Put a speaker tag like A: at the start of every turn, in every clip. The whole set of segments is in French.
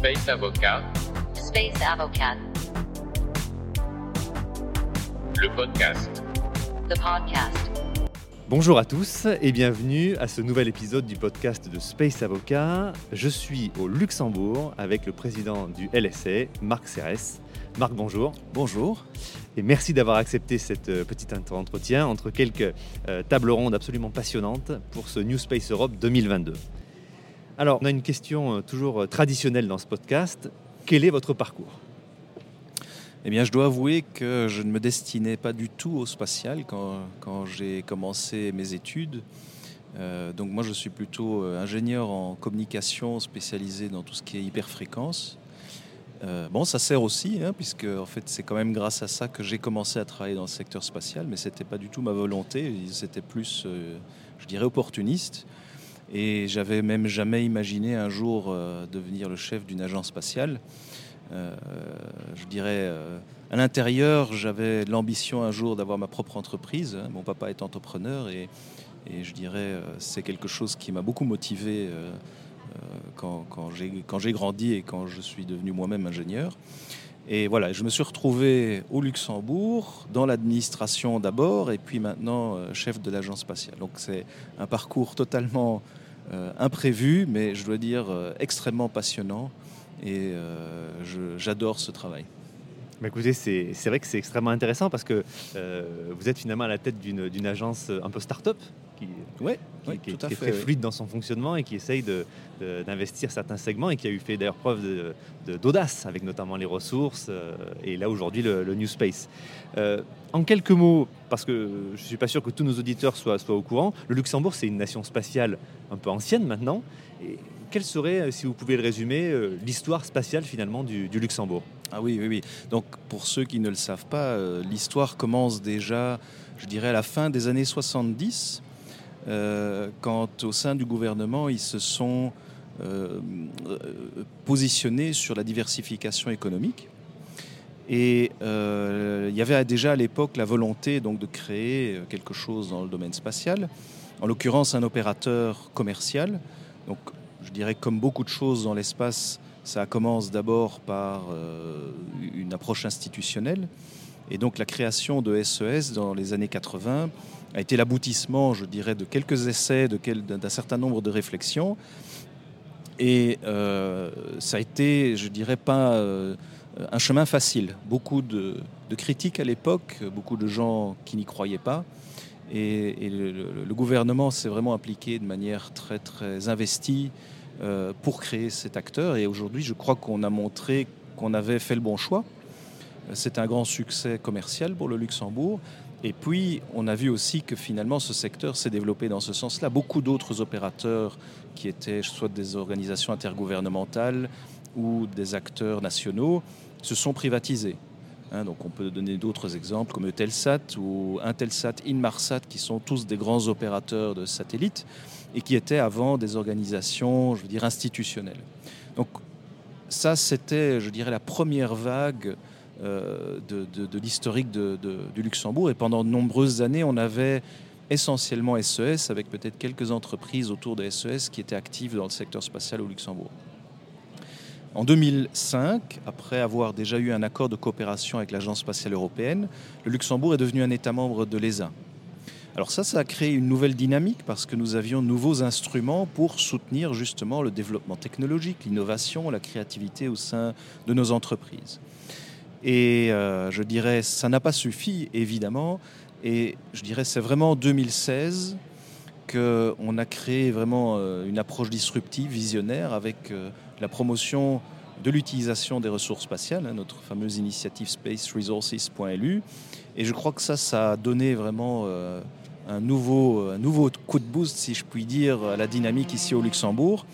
A: Space Avocat,
B: Space Avocat,
A: le podcast.
B: the podcast.
C: Bonjour à tous et bienvenue à ce nouvel épisode du podcast de Space Avocat. Je suis au Luxembourg avec le président du LSA, Marc Serres. Marc, bonjour.
D: Bonjour.
C: Et merci d'avoir accepté cette euh, petite entretien entre quelques euh, tables rondes absolument passionnantes pour ce New Space Europe 2022. Alors, on a une question euh, toujours euh, traditionnelle dans ce podcast. Quel est votre parcours?
D: Eh bien, je dois avouer que je ne me destinais pas du tout au spatial quand, quand j'ai commencé mes études. Euh, donc moi, je suis plutôt ingénieur en communication spécialisé dans tout ce qui est hyperfréquence. Euh, bon, ça sert aussi, hein, puisque en fait, c'est quand même grâce à ça que j'ai commencé à travailler dans le secteur spatial, mais c'était pas du tout ma volonté. C'était plus, euh, je dirais, opportuniste. Et j'avais même jamais imaginé un jour euh, devenir le chef d'une agence spatiale. Euh, je dirais, euh, à l'intérieur, j'avais l'ambition un jour d'avoir ma propre entreprise. hein. Mon papa est entrepreneur et, je dirais, c'est quelque chose qui m'a beaucoup motivé quand, quand j'ai grandi et quand je suis devenu moi-même ingénieur. Et voilà, je me suis retrouvé au Luxembourg, dans l'administration d'abord, et puis maintenant chef de l'agence spatiale. Donc c'est un parcours totalement imprévu, mais je dois dire euh, extrêmement passionnant, et euh, j'adore ce travail.
C: Bah, Écoutez, c'est c'est vrai que c'est extrêmement intéressant parce que euh, vous êtes finalement à la tête d'une d'une agence un peu start-up qui,
D: Oui,
C: qui, qui est
D: fait.
C: très fluide dans son fonctionnement et qui essaye de- de- d'investir certains segments et qui a eu fait d'ailleurs preuve de- d'audace avec notamment les ressources euh, et là aujourd'hui le, le New Space. Euh, en quelques mots, parce que je ne suis pas sûr que tous nos auditeurs soient, soient au courant, le Luxembourg c'est une nation spatiale un peu ancienne maintenant. Et quelle serait, si vous pouvez le résumer, l'histoire spatiale finalement du, du Luxembourg?
D: Ah oui, oui, oui. Donc pour ceux qui ne le savent pas, euh, l'histoire commence déjà, je dirais, à la fin des années 70, euh, quand au sein du gouvernement, ils se sont euh, positionnés sur la diversification économique. Et il y avait déjà à l'époque la volonté donc, de créer quelque chose dans le domaine spatial, en l'occurrence un opérateur commercial. Donc je dirais comme beaucoup de choses dans l'espace, ça commence d'abord par euh, une approche institutionnelle. Et donc la création de SES dans les années 80 a été l'aboutissement, je dirais, de quelques essais, d'un certain nombre de réflexions. Et euh, ça a été, je dirais, pas euh, un chemin facile. Beaucoup de, critiques à l'époque, beaucoup de gens qui n'y croyaient pas. Et, le gouvernement s'est vraiment impliqué de manière très, très investie euh, pour créer cet acteur. Et aujourd'hui, je crois qu'on a montré qu'on avait fait le bon choix. C'est un grand succès commercial pour le Luxembourg. Et puis, on a vu aussi que finalement, ce secteur s'est développé dans ce sens-là. Beaucoup d'autres opérateurs qui étaient soit des organisations intergouvernementales ou des acteurs nationaux se sont privatisés. Hein, donc on peut donner d'autres exemples comme Eutelsat ou Intelsat, Inmarsat, qui sont tous des grands opérateurs de satellites et qui étaient avant des organisations, je veux dire, institutionnelles. Donc ça, c'était, je dirais, la première vague euh, de, l'historique du Luxembourg. Et pendant de nombreuses années, on avait essentiellement SES, avec peut-être quelques entreprises autour de SES qui étaient actives dans le secteur spatial au Luxembourg. En 2005, après avoir déjà eu un accord de coopération avec l'Agence spatiale européenne, le Luxembourg est devenu un État membre de l'ESA. Alors ça, ça a créé une nouvelle dynamique parce que nous avions de nouveaux instruments pour soutenir justement le développement technologique, l'innovation, la créativité au sein de nos entreprises. Et euh, je dirais, ça n'a pas suffi, évidemment. Et je dirais, c'est vraiment en 2016 qu'on a créé vraiment euh, une approche disruptive, visionnaire, avec euh, la promotion de l'utilisation des ressources spatiales, hein, notre fameuse initiative spaceresources.lu. Et je crois que ça, ça a donné vraiment un, nouveau, nouveau coup de boost, si je puis dire, à la dynamique ici au Luxembourg,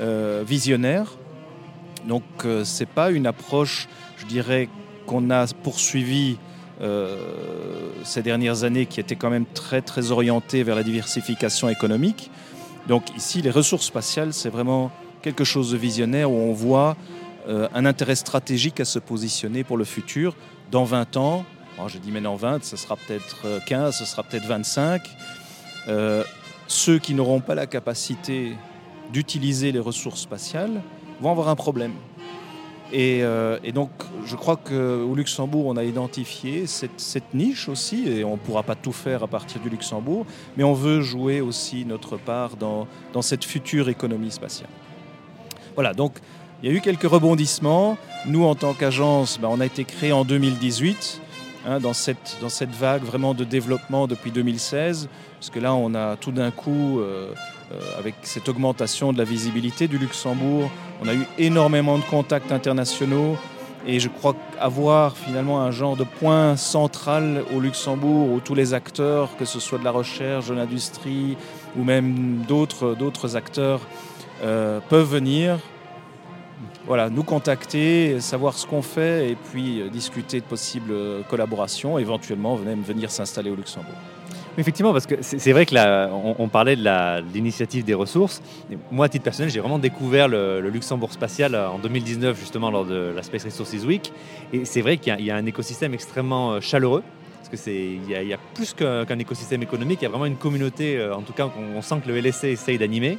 D: euh, visionnaire. Donc, euh, c'est pas une approche, je dirais, qu'on a poursuivie euh, ces dernières années, qui était quand même très, très orientée vers la diversification économique. Donc, ici, les ressources spatiales, c'est vraiment quelque chose de visionnaire où on voit un intérêt stratégique à se positionner pour le futur. Dans 20 ans, bon, je dis maintenant 20, ce sera peut-être euh, 15, ce sera peut-être 25. Euh, ceux qui n'auront pas la capacité d'utiliser les ressources spatiales vont avoir un problème. Et, euh, donc, je crois qu'au Luxembourg, on a identifié cette, niche aussi, et on ne pourra pas tout faire à partir du Luxembourg, mais on veut jouer aussi notre part dans, dans cette future économie spatiale. Voilà, donc il y a eu quelques rebondissements. Nous, en tant qu'agence, ben, on a été créé en 2018, hein, dans, cette, dans cette vague vraiment de développement depuis 2016, parce que là, on a tout d'un coup, euh, euh, avec cette augmentation de la visibilité du Luxembourg, on a eu énormément de contacts internationaux. Et je crois avoir finalement un genre de point central au Luxembourg où tous les acteurs, que ce soit de la recherche, de l'industrie ou même d'autres acteurs, euh, peuvent venir voilà, nous contacter, savoir ce qu'on fait et puis euh, discuter de possibles euh, collaborations, éventuellement venir s'installer au Luxembourg.
C: Effectivement, parce que c'est vrai que on, parlait de l'initiative des ressources. Moi, à titre personnel, j'ai vraiment découvert le, Luxembourg spatial euh, en 2019, justement, lors de la Space Resources Week. Et c'est vrai qu'il y a- un écosystème extrêmement chaleureux. Parce que c'est, il y, y a plus qu'un écosystème économique, il y a vraiment une communauté, en tout cas, on sent que le LSC essaye d'animer.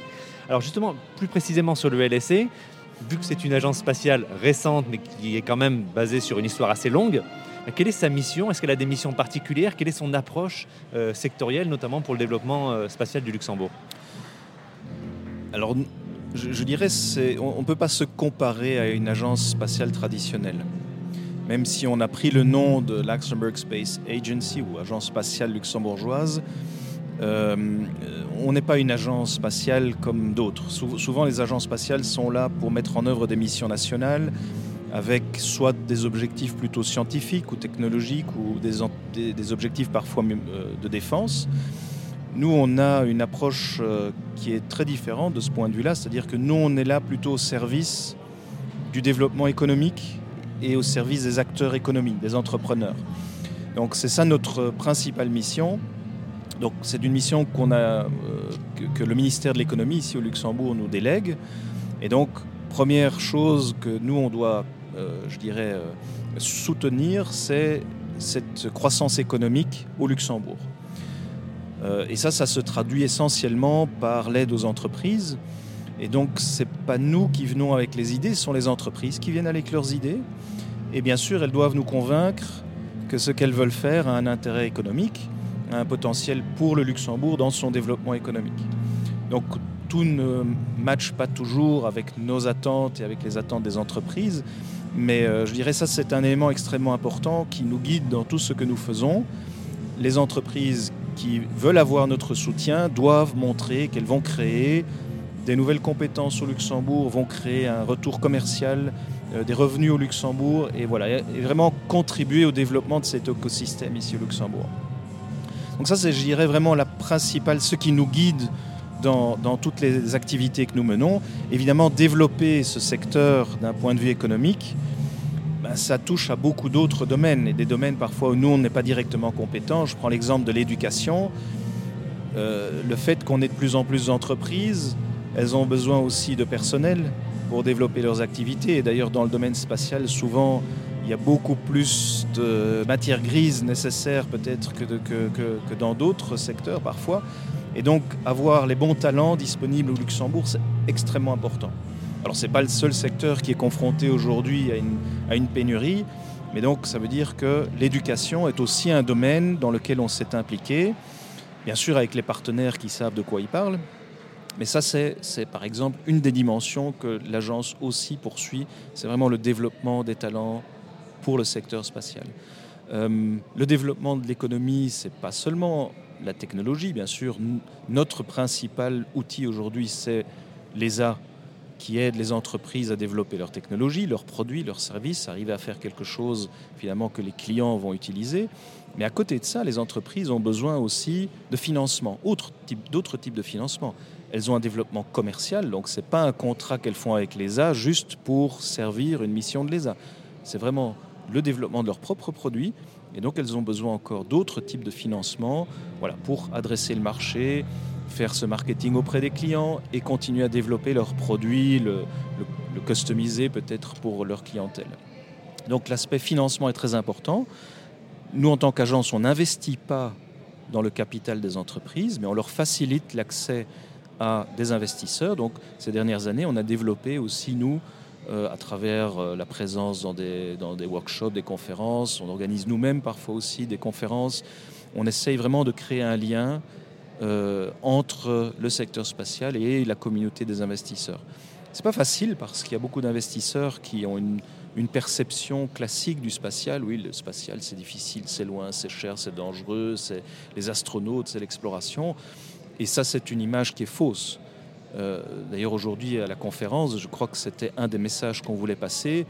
C: Alors justement, plus précisément sur le LSC, vu que c'est une agence spatiale récente, mais qui est quand même basée sur une histoire assez longue, euh, quelle est sa mission? Est-ce qu'elle a des missions particulières? Quelle est son approche euh, sectorielle, notamment pour le développement euh, spatial du Luxembourg?
D: Alors, je, je dirais, on ne peut pas se comparer à une agence spatiale traditionnelle. Même si on a pris le nom de Luxembourg Space Agency ou agence spatiale luxembourgeoise, euh, on n'est pas une agence spatiale comme d'autres. Sou- souvent, les agences spatiales sont là pour mettre en œuvre des missions nationales avec soit des objectifs plutôt scientifiques ou technologiques ou des, des- objectifs parfois euh, de défense. Nous, on a une approche euh, qui est très différente de ce point de vue-là, c'est-à-dire que nous, on est là plutôt au service du développement économique et au service des acteurs économiques, des entrepreneurs. Donc c'est ça notre principale mission. Donc c'est une mission euh, que, le ministère de l'économie ici au Luxembourg nous délègue. Et donc première chose que nous on doit, euh, je dirais, euh, soutenir, c'est cette croissance économique au Luxembourg. Et ça, ça se traduit essentiellement par l'aide aux entreprises. Et donc, ce n'est pas nous qui venons avec les idées, ce sont les entreprises qui viennent avec leurs idées. Et bien sûr, elles doivent nous convaincre que ce qu'elles veulent faire a un intérêt économique, un potentiel pour le Luxembourg dans son développement économique. Donc, tout ne matche pas toujours avec nos attentes et avec les attentes des entreprises. Mais euh, je dirais ça, c'est un élément extrêmement important qui nous guide dans tout ce que nous faisons. Les entreprises qui veulent avoir notre soutien doivent montrer qu'elles vont créer des nouvelles compétences au Luxembourg, vont créer un retour commercial, euh, des revenus au Luxembourg et voilà, et vraiment contribuer au développement de cet écosystème ici au Luxembourg. Donc ça, c'est, je dirais, vraiment la principale, ce qui nous guide dans, dans toutes les activités que nous menons. Évidemment, développer ce secteur d'un point de vue économique, ben, ça touche à beaucoup d'autres domaines, et des domaines parfois où nous, on n'est pas directement compétents. Je prends l'exemple de l'éducation. Euh, le fait qu'on ait de plus en plus d'entreprises, elles ont besoin aussi de personnel pour développer leurs activités. Et d'ailleurs, dans le domaine spatial, souvent, y a beaucoup plus de matière grise nécessaire peut-être que, dans d'autres secteurs parfois. Et donc, avoir les bons talents disponibles au Luxembourg, c'est extrêmement important. Alors, ce n'est pas le seul secteur qui est confronté aujourd'hui à une, pénurie, mais donc ça veut dire que l'éducation est aussi un domaine dans lequel on s'est impliqué, bien sûr avec les partenaires qui savent de quoi ils parlent. Mais ça, c'est, par exemple une des dimensions que l'agence aussi poursuit, c'est vraiment le développement des talents pour le secteur spatial. Euh, le développement de l'économie, c'est pas seulement la technologie, bien sûr. Notre principal outil aujourd'hui, c'est l'ESA, qui aide les entreprises à développer leurs technologies, leurs produits, leurs services, arriver à faire quelque chose finalement que les clients vont utiliser. Mais à côté de ça, les entreprises ont besoin aussi de financement, d'autres types de financement. Elles ont un développement commercial, donc ce n'est pas un contrat qu'elles font avec l'ESA juste pour servir une mission de l'ESA. C'est vraiment le développement de leurs propres produits. Et donc elles ont besoin encore d'autres types de financement voilà, pour adresser le marché, faire ce marketing auprès des clients et continuer à développer leurs produits, le, le- customiser peut-être pour leur clientèle. Donc l'aspect financement est très important. Nous, en tant qu'agence, on n'investit pas dans le capital des entreprises, mais on leur facilite l'accès à des investisseurs. Donc ces dernières années, on a développé aussi, nous, à travers euh, la présence dans des, dans des workshops, des conférences. On organise nous-mêmes parfois aussi des conférences. On essaye vraiment de créer un lien euh, entre le secteur spatial et la communauté des investisseurs. C'est pas facile parce qu'il y a beaucoup d'investisseurs qui ont une, une perception classique du spatial. Oui, le spatial, c'est difficile, c'est loin, c'est cher, c'est dangereux, c'est les astronautes, c'est l'exploration. Et ça, c'est une image qui est fausse. Euh, D'ailleurs, aujourd'hui, à la conférence, je crois que c'était un des messages qu'on voulait passer.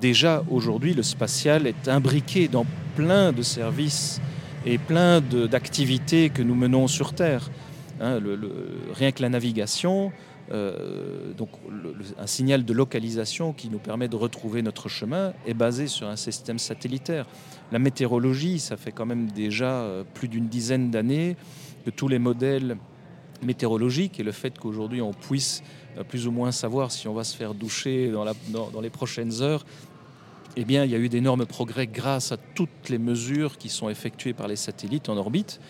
D: Déjà, aujourd'hui, le spatial est imbriqué dans plein de services et plein d'activités que nous menons sur Terre. Hein, rien que la navigation, euh, donc un signal de localisation qui nous permet de retrouver notre chemin est basé sur un système satellitaire. La météorologie, ça fait quand même déjà euh, plus d'une dizaine d'années que tous les modèles météorologiques et le fait qu'aujourd'hui on puisse euh, plus ou moins savoir si on va se faire doucher dans, les prochaines heures, eh bien, il y a eu d'énormes progrès grâce à toutes les mesures qui sont effectuées par les satellites en orbite.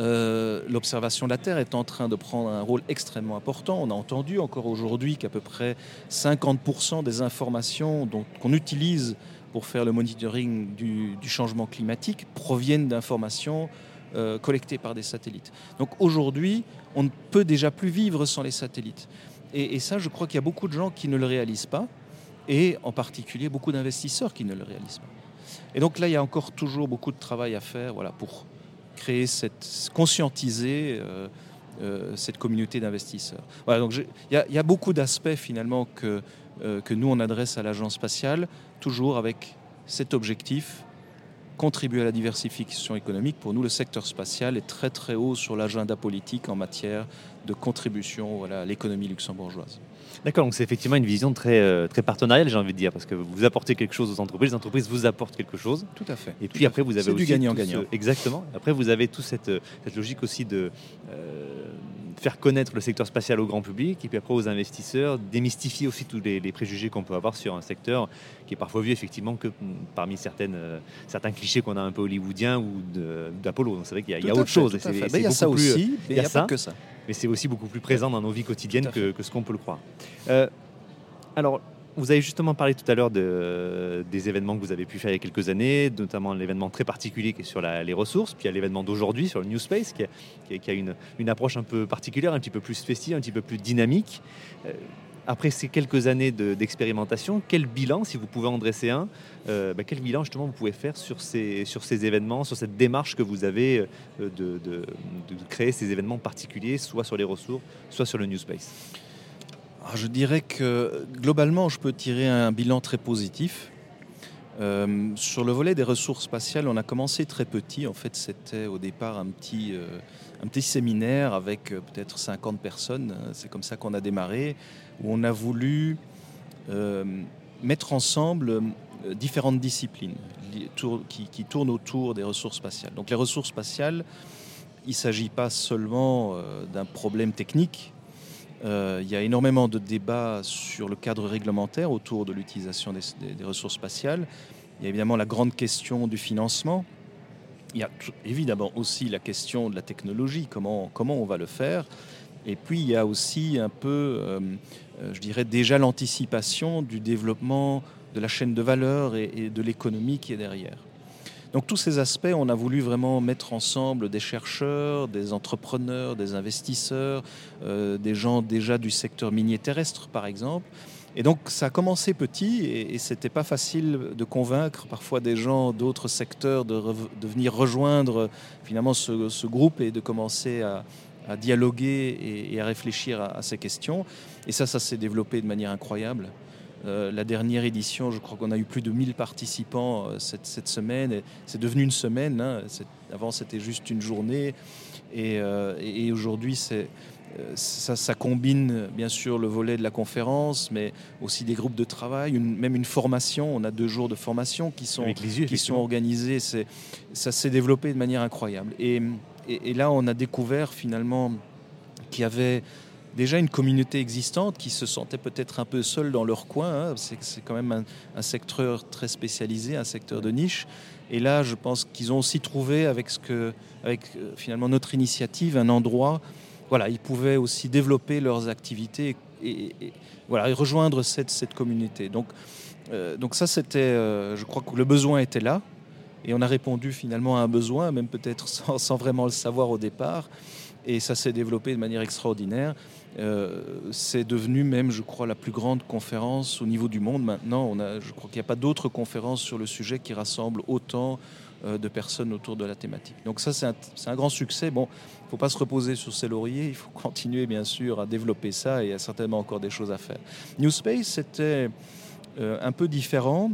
D: Euh, L'observation de la Terre est en train de prendre un rôle extrêmement important. On a entendu encore aujourd'hui qu'à peu près 50% des informations qu'on utilise pour faire le monitoring du changement climatique proviennent d'informations euh, collectées par des satellites. Donc aujourd'hui, on ne peut déjà plus vivre sans les satellites. Et, ça, je crois qu'il y a beaucoup de gens qui ne le réalisent pas, et en particulier beaucoup d'investisseurs qui ne le réalisent pas. Et donc là, il y a encore toujours beaucoup de travail à faire voilà, pour créer cette, conscientiser euh, euh, cette communauté d'investisseurs. Voilà, donc il y, a- beaucoup d'aspects finalement que, que nous on adresse à l'agence spatiale, toujours avec cet objectif contribuer à la diversification économique. Pour nous, le secteur spatial est très très haut sur l'agenda politique en matière de contribution voilà, à l'économie luxembourgeoise.
C: D'accord, donc c'est effectivement une vision très, euh, très partenariale, j'ai envie de dire, parce que vous apportez quelque chose aux entreprises, les entreprises vous apportent quelque chose.
D: Tout à fait.
C: Et puis après, vous avez
D: C'est
C: aussi
D: du gagnant-gagnant.
C: Exactement. Après, vous avez toute cette, euh, cette logique aussi de euh, faire connaître le secteur spatial au grand public, et puis après aux investisseurs, démystifier aussi tous les, les préjugés qu'on peut avoir sur un secteur qui est parfois vu effectivement que mm, parmi certaines, euh, certains clichés qu'on a un peu hollywoodiens ou d'Apollo. Donc c'est vrai qu'il y a, il y a
D: Tout à
C: autre
D: fait,
C: chose.
D: il y a ça
C: plus, euh,
D: aussi, mais il
C: y
D: n'y
C: a
D: a,
C: ça.
D: pas que ça.
C: mais c'est aussi beaucoup plus présent dans nos vies quotidiennes que ce qu'on peut le croire. Euh, alors, vous avez justement parlé tout à l'heure de- des événements que vous avez pu faire il y a quelques années, notamment l'événement très particulier qui est sur les ressources, puis il y a l'événement d'aujourd'hui sur le New Space qui a, une, approche un peu particulière, un petit peu plus festive, un petit peu plus dynamique. Euh, après ces quelques années de- d'expérimentation, quel bilan, si vous pouvez en dresser un, euh, bah, quel bilan justement vous pouvez faire sur ces, événements, sur cette démarche que vous avez euh, de créer ces événements particuliers, soit sur les ressources, soit sur le New Space?
D: Je dirais que globalement, je peux tirer un bilan très positif. Euh, sur le volet des ressources spatiales, on a commencé très petit. En fait, c'était au départ un petit, euh, un petit séminaire avec euh, peut-être 50 personnes. C'est comme ça qu'on a démarré, où on a voulu mettre ensemble différentes disciplines qui, qui tournent autour des ressources spatiales. Donc les ressources spatiales, il ne s'agit pas seulement d'un problème technique, euh, il y a énormément de débats sur le cadre réglementaire autour de l'utilisation des, ressources spatiales. Il y a évidemment la grande question du financement. Il y a évidemment aussi la question de la technologie, comment, comment on va le faire. Et puis il y a aussi un peu, euh, euh, je dirais déjà l'anticipation du développement de la chaîne de valeur et de l'économie qui est derrière. Donc tous ces aspects, on a voulu vraiment mettre ensemble des chercheurs, des entrepreneurs, des investisseurs, euh, des gens déjà du secteur minier terrestre, par exemple. Et donc, ça a commencé petit et, et c'était pas facile de convaincre parfois des gens d'autres secteurs de, venir rejoindre finalement ce, groupe et de commencer à, à dialoguer et, à réfléchir à ces questions. Et ça, ça s'est développé de manière incroyable. Euh, la dernière édition, je crois qu'on a eu plus de 1000 participants euh, cette, cette semaine. C'est devenu une semaine. hein. Avant, c'était juste une journée. Et, euh, et- et aujourd'hui, ça, ça combine bien sûr le volet de la conférence, mais aussi des groupes de travail, une- même une formation. On a deux jours de formation qui sont,
C: yeux,
D: qui sont organisés. Ça s'est développé de manière incroyable. Et là, on a découvert finalement qu'il y avait déjà une communauté existante qui se sentait peut-être un peu seule dans leur coin. hein. C'est, quand même un, secteur très spécialisé, un secteur de niche. Et là, je pense qu'ils ont aussi trouvé avec, euh, finalement notre initiative un endroit voilà, ils pouvaient aussi développer leurs activités et, voilà, et rejoindre cette, communauté. Donc, euh, donc ça, c'était, euh, je crois que le besoin était là. Et on a répondu finalement à un besoin, même peut-être sans vraiment le savoir au départ. Et ça s'est développé de manière extraordinaire. Euh, c'est devenu même, je crois, la plus grande conférence au niveau du monde. Maintenant, on a, je crois qu'il n'y a pas d'autres conférences sur le sujet qui rassemblent autant euh, de personnes autour de la thématique. Donc ça, c'est un, grand succès. Bon, il ne faut pas se reposer sur ses lauriers. Il faut continuer, bien sûr, à développer ça. Et il y a certainement encore des choses à faire. New Space, c'était euh, un peu différent.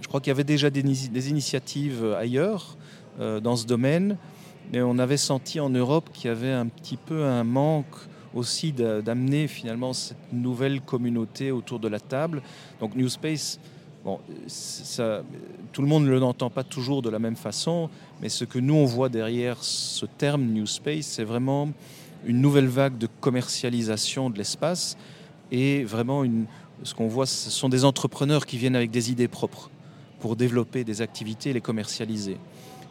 D: Je crois qu'il y avait déjà des, ini- des initiatives ailleurs dans ce domaine, mais on avait senti en Europe qu'il y avait un petit peu un manque aussi d'a- d'amener finalement cette nouvelle communauté autour de la table. Donc New Space, bon, tout le monde ne l'entend pas toujours de la même façon, mais ce que nous on voit derrière ce terme New Space, c'est vraiment une nouvelle vague de commercialisation de l'espace et vraiment ce qu'on voit, ce sont des entrepreneurs qui viennent avec des idées propres pour développer des activités et les commercialiser.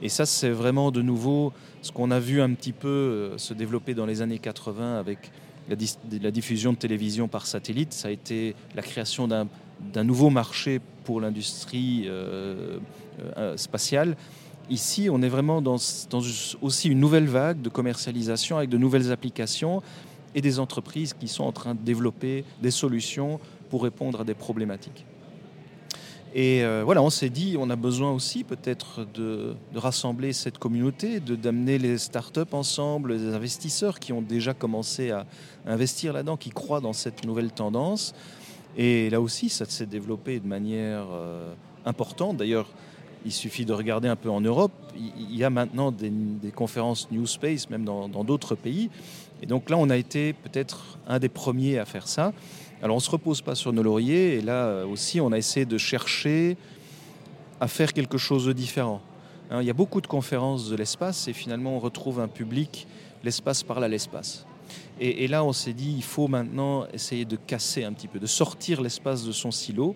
D: Et ça, c'est vraiment de nouveau ce qu'on a vu un petit peu euh, se développer dans les années 80 avec la, diffusion de télévision par satellite. Ça a été la création d'un d'un nouveau marché pour l'industrie euh, euh, spatiale. Ici, on est vraiment dans, dans aussi une nouvelle vague de commercialisation avec de nouvelles applications et des entreprises qui sont en train de développer des solutions pour répondre à des problématiques. Et euh, voilà, on s'est dit, on a besoin aussi peut-être de, rassembler cette communauté, d'amener les startups ensemble, les investisseurs qui ont déjà commencé à investir là-dedans, qui croient dans cette nouvelle tendance. Et là aussi, ça s'est développé de manière euh, importante. D'ailleurs, il suffit de regarder un peu en Europe. Il y a maintenant des, conférences New Space, même dans d'autres pays. Et donc là, on a été peut-être un des premiers à faire ça. Alors on ne se repose pas sur nos lauriers. Et là euh, aussi, on a essayé de chercher à faire quelque chose de différent. Hein, il y a beaucoup de conférences de l'espace et finalement, on retrouve un public. L'espace parle à l'espace. Et, là, on s'est dit, il faut maintenant essayer de casser un petit peu, de sortir l'espace de son silo.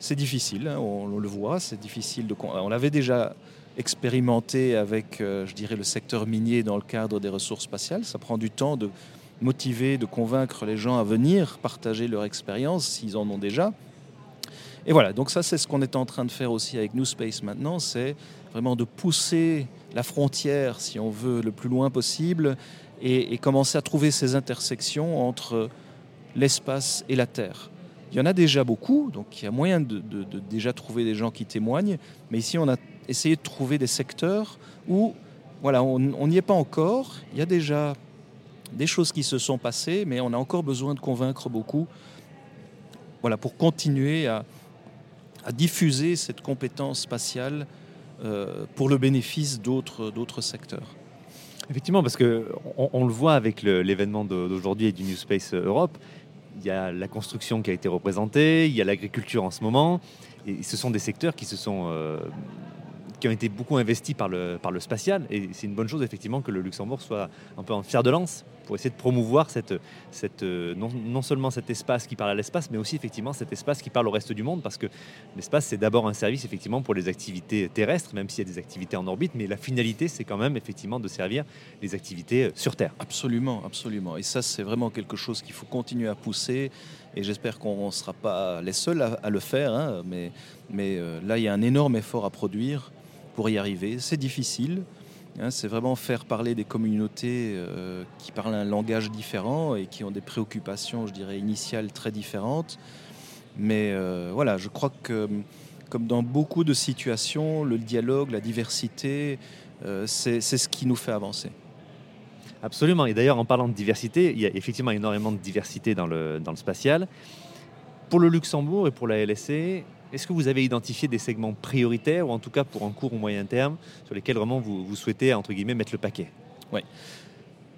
D: C'est difficile, hein, on, le voit, c'est difficile de. On l'avait déjà expérimenté avec, euh, je dirais, le secteur minier dans le cadre des ressources spatiales. Ça prend du temps de motiver, de convaincre les gens à venir partager leur expérience s'ils en ont déjà. Et voilà, donc ça c'est ce qu'on est en train de faire aussi avec New Space maintenant, c'est vraiment de pousser la frontière, si on veut, le plus loin possible et, commencer à trouver ces intersections entre l'espace et la Terre. Il y en a déjà beaucoup, donc il y a moyen de, de- déjà trouver des gens qui témoignent, mais ici on a essayé de trouver des secteurs où voilà, on n'y est pas encore, il y a déjà des choses qui se sont passées, mais on a encore besoin de convaincre beaucoup voilà, pour continuer à, diffuser cette compétence spatiale euh, pour le bénéfice d'autres secteurs.
C: Effectivement, parce que on, le voit avec l'événement d'aujourd'hui et du New Space Europe, il y a la construction qui a été représentée, il y a l'agriculture en ce moment, et ce sont des secteurs qui se sont euh, qui ont été beaucoup investis par le, par le spatial, et c'est une bonne chose effectivement que le Luxembourg soit un peu en fer de lance pour essayer de promouvoir cette, cette, euh, non, non seulement cet espace qui parle à l'espace, mais aussi effectivement cet espace qui parle au reste du monde, parce que l'espace c'est d'abord un service effectivement pour les activités terrestres, même s'il y a des activités en orbite, mais la finalité c'est quand même effectivement de servir les activités euh, sur Terre.
D: Absolument, absolument. Et ça, c'est vraiment quelque chose qu'il faut continuer à pousser. Et j'espère qu'on ne sera pas les seuls à, à le faire. hein, mais mais euh, là, il y a un énorme effort à produire pour y arriver. C'est difficile. hein, c'est vraiment faire parler des communautés euh, qui parlent un langage différent et qui ont des préoccupations, je dirais, initiales très différentes. Mais euh, voilà, je crois que, comme dans beaucoup de situations, le dialogue, la diversité, euh, c'est ce qui nous fait avancer.
C: Absolument. Et d'ailleurs, en parlant de diversité, il y a effectivement énormément de diversité dans le, dans le spatial. Pour le Luxembourg et pour la LSC, est-ce que vous avez identifié des segments prioritaires, ou en tout cas pour un court ou moyen terme, sur lesquels vraiment vous, souhaitez, entre guillemets, mettre le paquet?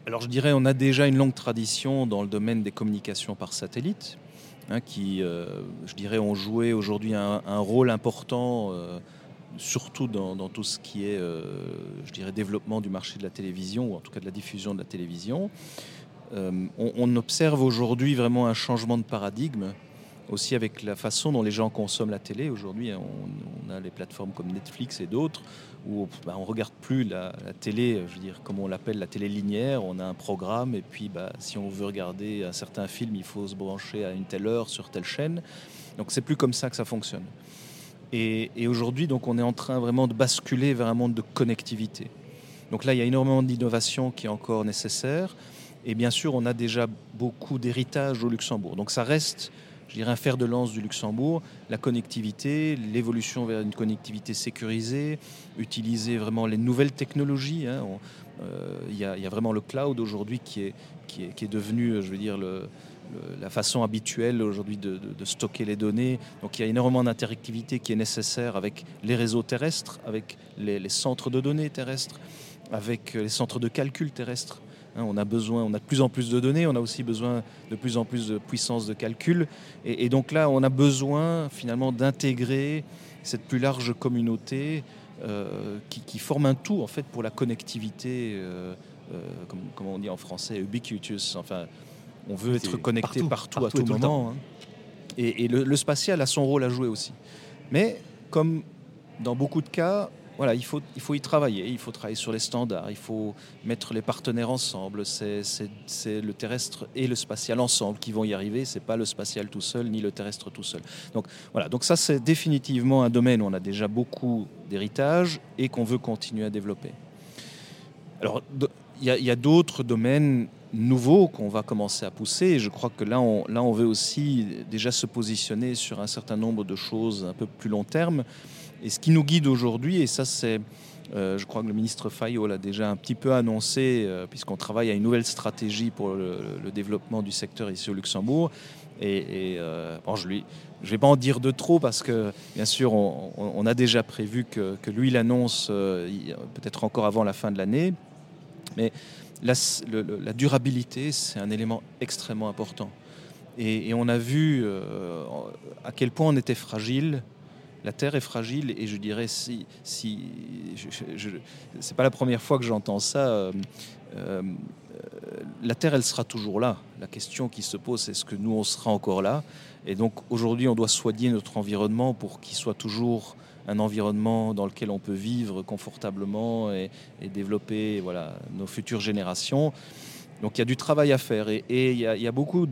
D: Alors je dirais on a déjà une longue tradition dans le domaine des communications par satellite, hein, qui, euh, je dirais, ont joué aujourd'hui un, rôle important, euh, surtout dans, tout ce qui est, euh, je dirais, développement du marché de la télévision, ou en tout cas de la diffusion de la télévision. On, on observe aujourd'hui vraiment un changement de paradigme aussi avec la façon dont les gens consomment la télé. Aujourd'hui, on, on a les plateformes comme Netflix et d'autres où bah, on regarde plus la, télé, je veux dire, comme on l'appelle la télé linéaire. On a un programme et puis bah, si on veut regarder un certain film, il faut se brancher à une telle heure sur telle chaîne. Donc c'est plus comme ça que ça fonctionne. Et, et aujourd'hui, donc, on est en train vraiment de basculer vers un monde de connectivité. Donc là, il y a énormément d'innovation qui est encore nécessaire. Et bien sûr, on a déjà beaucoup d'héritage au Luxembourg. Donc ça reste, je dirais, un fer de lance du Luxembourg, la connectivité, l'évolution vers une connectivité sécurisée, utiliser vraiment les nouvelles technologies. hein. Euh, Il y, a- vraiment le cloud aujourd'hui qui est, devenu, je veux dire, la façon habituelle aujourd'hui de stocker les données. Donc il y a énormément d'interactivité qui est nécessaire avec les réseaux terrestres, avec les, les centres de données terrestres, avec les centres de calcul terrestres. Hein, on a besoin, on a de plus en plus de données, on a aussi besoin de plus en plus de puissance de calcul. Et, et donc là, on a besoin finalement d'intégrer cette plus large communauté euh, qui, qui forme un tout en fait pour la connectivité, euh, euh, comme, comme on dit en français, ubiquitous. Enfin, on veut être connecté
C: partout,
D: partout,
C: partout
D: à tout moment. hein. Et, et le, le spatial a son rôle à jouer aussi. Mais comme dans beaucoup de cas, voilà, il faut, il faut y travailler, il faut travailler sur les standards, il faut mettre les partenaires ensemble. C'est le terrestre et le spatial ensemble qui vont y arriver. C'est pas le spatial tout seul ni le terrestre tout seul. Donc voilà, donc ça c'est définitivement un domaine où on a déjà beaucoup d'héritage et qu'on veut continuer à développer. Alors il y a, d'autres domaines nouveaux qu'on va commencer à pousser. Je crois que là on, là, on veut aussi déjà se positionner sur un certain nombre de choses un peu plus long terme. Et ce qui nous guide aujourd'hui, et ça c'est, euh, je crois que le ministre Fayot l'a déjà un petit peu annoncé, euh, puisqu'on travaille à une nouvelle stratégie pour le, développement du secteur ici au Luxembourg. Et, euh, bon, je lui, je vais pas en dire de trop parce que bien sûr on, a déjà prévu que, que lui l'annonce peut-être encore avant la fin de l'année. Mais la, durabilité, c'est un élément extrêmement important. Et, on a vu à quel point on était fragile. La Terre est fragile et je dirais si, si c'est pas la première fois que j'entends ça. euh, euh, la Terre, elle sera toujours là. La question qui se pose, c'est est-ce que nous, on sera encore là Et donc aujourd'hui, on doit soigner notre environnement pour qu'il soit toujours un environnement dans lequel on peut vivre confortablement et, développer voilà, nos futures générations. Donc il y a du travail à faire et, il, y a, il y a beaucoup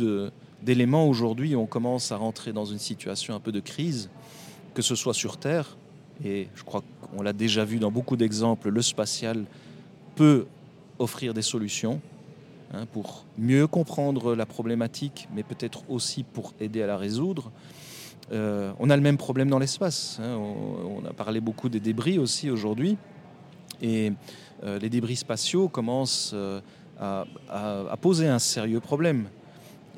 D: d'éléments aujourd'hui on commence à rentrer dans une situation un peu de crise, que ce soit sur Terre, et je crois qu'on l'a déjà vu dans beaucoup d'exemples, le spatial peut offrir des solutions hein, pour mieux comprendre la problématique, mais peut-être aussi pour aider à la résoudre. Euh, on a le même problème dans l'espace. hein. On, a parlé beaucoup des débris aussi aujourd'hui. Et euh, les débris spatiaux commencent euh, à, à- à poser un sérieux problème.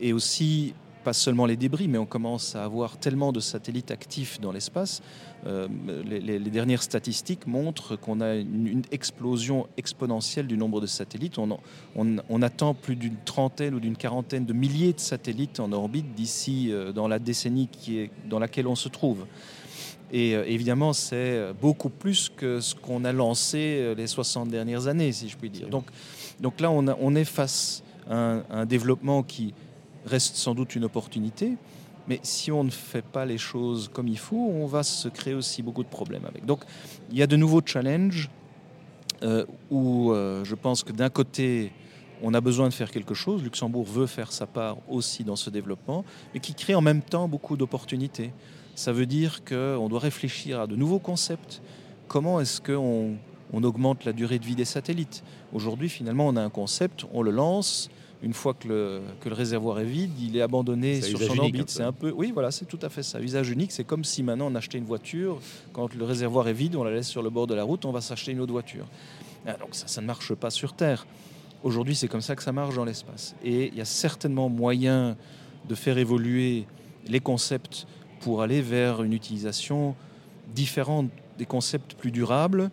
D: Et aussi, pas seulement les débris, mais on commence à avoir tellement de satellites actifs dans l'espace. Euh, les, les- les dernières statistiques montrent qu'on a une, une explosion exponentielle du nombre de satellites. On, en- on- on attend plus d'une trentaine ou d'une quarantaine de milliers de satellites en orbite d'ici euh, dans la décennie qui est, dans laquelle on se trouve. Et euh, évidemment, c'est beaucoup plus que ce qu'on a lancé les 60 dernières années, si je puis dire. Donc, donc là, on, a- on est face à un, à un développement qui reste sans doute une opportunité, mais si on ne fait pas les choses comme il faut, on va se créer aussi beaucoup de problèmes avec. Donc, il y a de nouveaux challenges euh, où euh, je pense que d'un côté, on a besoin de faire quelque chose. Luxembourg veut faire sa part aussi dans ce développement, mais qui crée en même temps beaucoup d'opportunités. Ça veut dire qu'on doit réfléchir à de nouveaux concepts. Comment est-ce qu'on on augmente la durée de vie des satellites? Aujourd'hui, finalement, on a un concept, on le lance. Une fois que le, que le réservoir est vide, il est abandonné sur son
C: unique,
D: orbite. C'est un peu, oui, voilà, c'est tout à fait ça. Usage unique, c'est comme si maintenant on achetait une voiture. Quand le réservoir est vide, on la laisse sur le bord de la route, on va s'acheter une autre voiture. Ah, donc ça, ça ne marche pas sur Terre. Aujourd'hui, c'est comme ça que ça marche dans l'espace. Et il y a certainement moyen de faire évoluer les concepts pour aller vers une utilisation différente des concepts plus durables,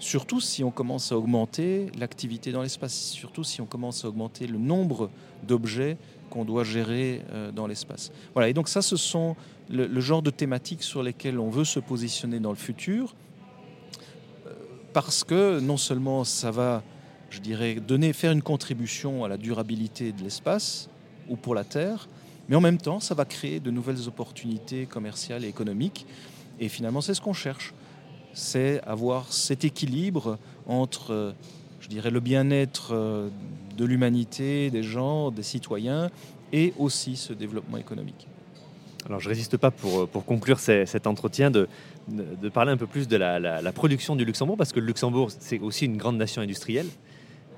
D: surtout si on commence à augmenter l'activité dans l'espace, surtout si on commence à augmenter le nombre d'objets qu'on doit gérer euh, dans l'espace. Voilà, et donc ça, ce sont le, genre de thématiques sur lesquelles on veut se positionner dans le futur, euh, parce que non seulement ça va, je dirais, donner, faire une contribution à la durabilité de l'espace ou pour la Terre, Mais en même temps, ça va créer de nouvelles opportunités commerciales et économiques. Et finalement, c'est ce qu'on cherche. C'est avoir cet équilibre entre, je dirais, le bien-être euh, de l'humanité, des gens, des citoyens, et aussi ce développement économique.
C: Alors je ne résiste pas pour, pour conclure cet entretien de, de, parler un peu plus de la, production du Luxembourg, parce que le Luxembourg, c'est aussi une grande nation industrielle.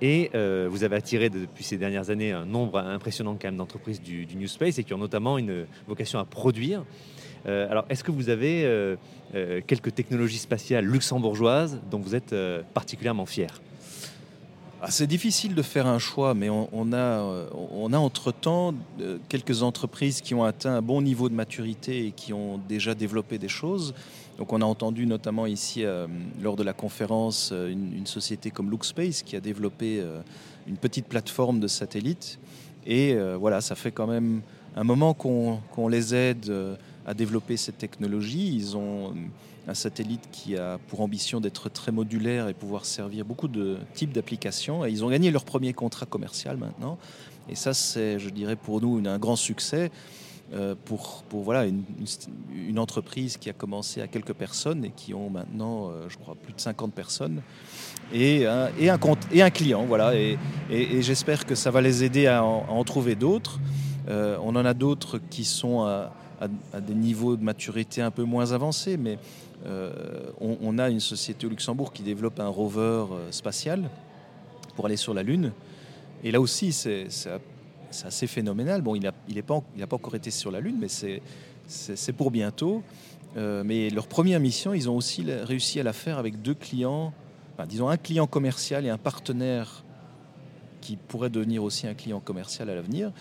C: Et euh, vous avez attiré depuis ces dernières années un nombre impressionnant quand même d'entreprises du, New Space et qui ont notamment une vocation à produire. Euh, alors, est-ce que vous avez euh, quelques technologies spatiales luxembourgeoises dont vous êtes particulièrement fier?
D: Ah, c'est difficile de faire un choix, mais on, a, on entre-temps quelques entreprises qui ont atteint un bon niveau de maturité et qui ont déjà développé des choses. Donc on a entendu notamment ici euh, lors de la conférence euh, une, société comme LookSpace qui a développé euh, une petite plateforme de satellites. Et voilà, ça fait quand même un moment qu'on les aide à développer cette technologie. Ils ont un satellite qui a pour ambition d'être très modulaire et pouvoir servir beaucoup de types d'applications. Et ils ont gagné leur premier contrat commercial maintenant. Et ça, c'est, je dirais, pour nous un grand succès. Euh, pour, pour voilà, une, entreprise qui a commencé à quelques personnes et qui ont maintenant, euh, je crois, plus de 50 personnes et, un, client. Voilà, et, et, j'espère que ça va les aider à en, trouver d'autres. Euh, on en a d'autres qui sont à, à, des niveaux de maturité un peu moins avancés, mais on, on, a une société au Luxembourg qui développe un rover spatial pour aller sur la Lune. Et là aussi, c'est assez phénoménal. Bon, il n'a pas encore été sur la Lune, mais c'est pour bientôt. Euh, mais leur première mission, ils ont aussi réussi à la faire avec deux clients, disons un client commercial et un partenaire qui pourrait devenir aussi un client commercial à l'avenir.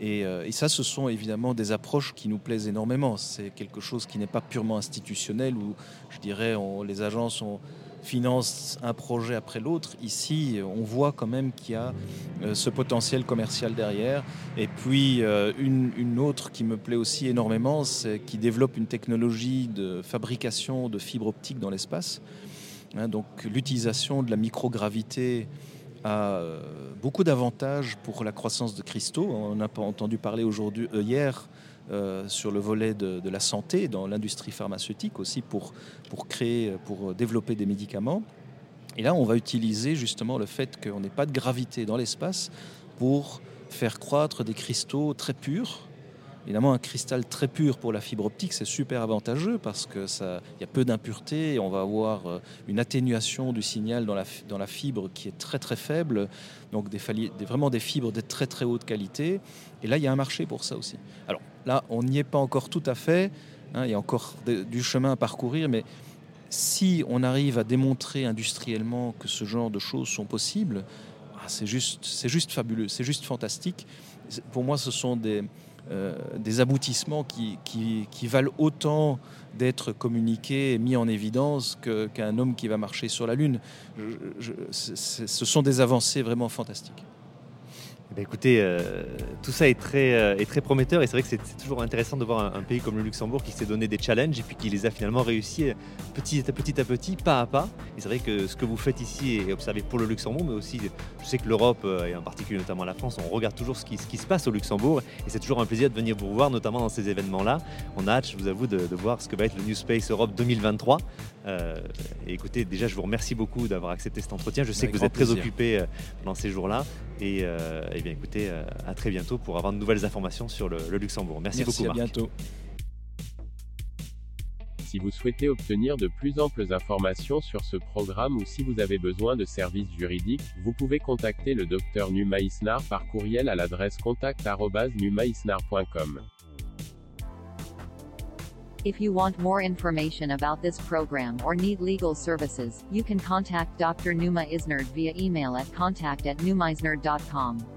D: Et, euh, et, ça, ce sont évidemment des approches qui nous plaisent énormément. C'est quelque chose qui n'est pas purement institutionnel, où je dirais on, les agences ont finance un projet après l'autre. Ici, on voit quand même qu'il y a euh, ce potentiel commercial derrière. Et puis, euh, une, autre qui me plaît aussi énormément, c'est qui développe une technologie de fabrication de fibres optiques dans l'espace. Hein, donc, l'utilisation de la microgravité a euh, beaucoup d'avantages pour la croissance de cristaux. On n'a pas entendu parler aujourd'hui, hier, euh, sur le volet de, la santé, dans l'industrie pharmaceutique aussi, pour, pour créer, pour développer des médicaments. Et là, on va utiliser justement le fait qu'on n'ait pas de gravité dans l'espace pour faire croître des cristaux très purs. Évidemment, un cristal très pur pour la fibre optique, c'est super avantageux parce qu'il y a peu d'impuretés et on va avoir euh, une atténuation du signal dans la, dans la fibre qui est très très faible. Donc des, vraiment des fibres de très très haute qualité. Et là, il y a un marché pour ça aussi. Alors, Là, on n'y est pas encore tout à fait. Hein, il y a encore du chemin à parcourir, mais si on arrive à démontrer industriellement que ce genre de choses sont possibles, ah, c'est juste, juste fabuleux, c'est juste fantastique. Pour moi, ce sont des, des aboutissements qui, qui, valent autant d'être communiqués et mis en évidence qu'un homme qui va marcher sur la Lune. ce sont des avancées vraiment fantastiques.
C: Eh écoutez, euh, tout ça est très, euh, est très prometteur et c'est vrai que c'est toujours intéressant de voir un, pays comme le Luxembourg qui s'est donné des challenges et puis qui les a finalement réussi petit à petit, à petit pas à pas. Et c'est vrai que ce que vous faites ici est observé pour le Luxembourg, mais aussi, je sais que l'Europe euh, et en particulier notamment la France, on regarde toujours ce qui, ce qui se passe au Luxembourg et c'est toujours un plaisir de venir vous voir, notamment dans ces événements-là. On a hâte, je vous avoue, de, voir ce que va être le New Space Europe 2023. et écoutez, déjà, je vous remercie beaucoup d'avoir accepté cet entretien. Je sais que vous êtes très occupé dans ces jours-là. Et, et écoutez, euh, à très bientôt pour avoir de nouvelles informations sur le, Luxembourg. Merci, beaucoup.
D: Marc. À bientôt.
A: Si vous souhaitez obtenir de plus amples informations sur ce programme ou si vous avez besoin de services juridiques, vous pouvez contacter le Dr Numa par courriel à l'adresse contact@numaisnar.com.
B: If you want more information about this program or need legal services, you can contact Dr. Numa Isnerd via email at contact at numaisnerd.com.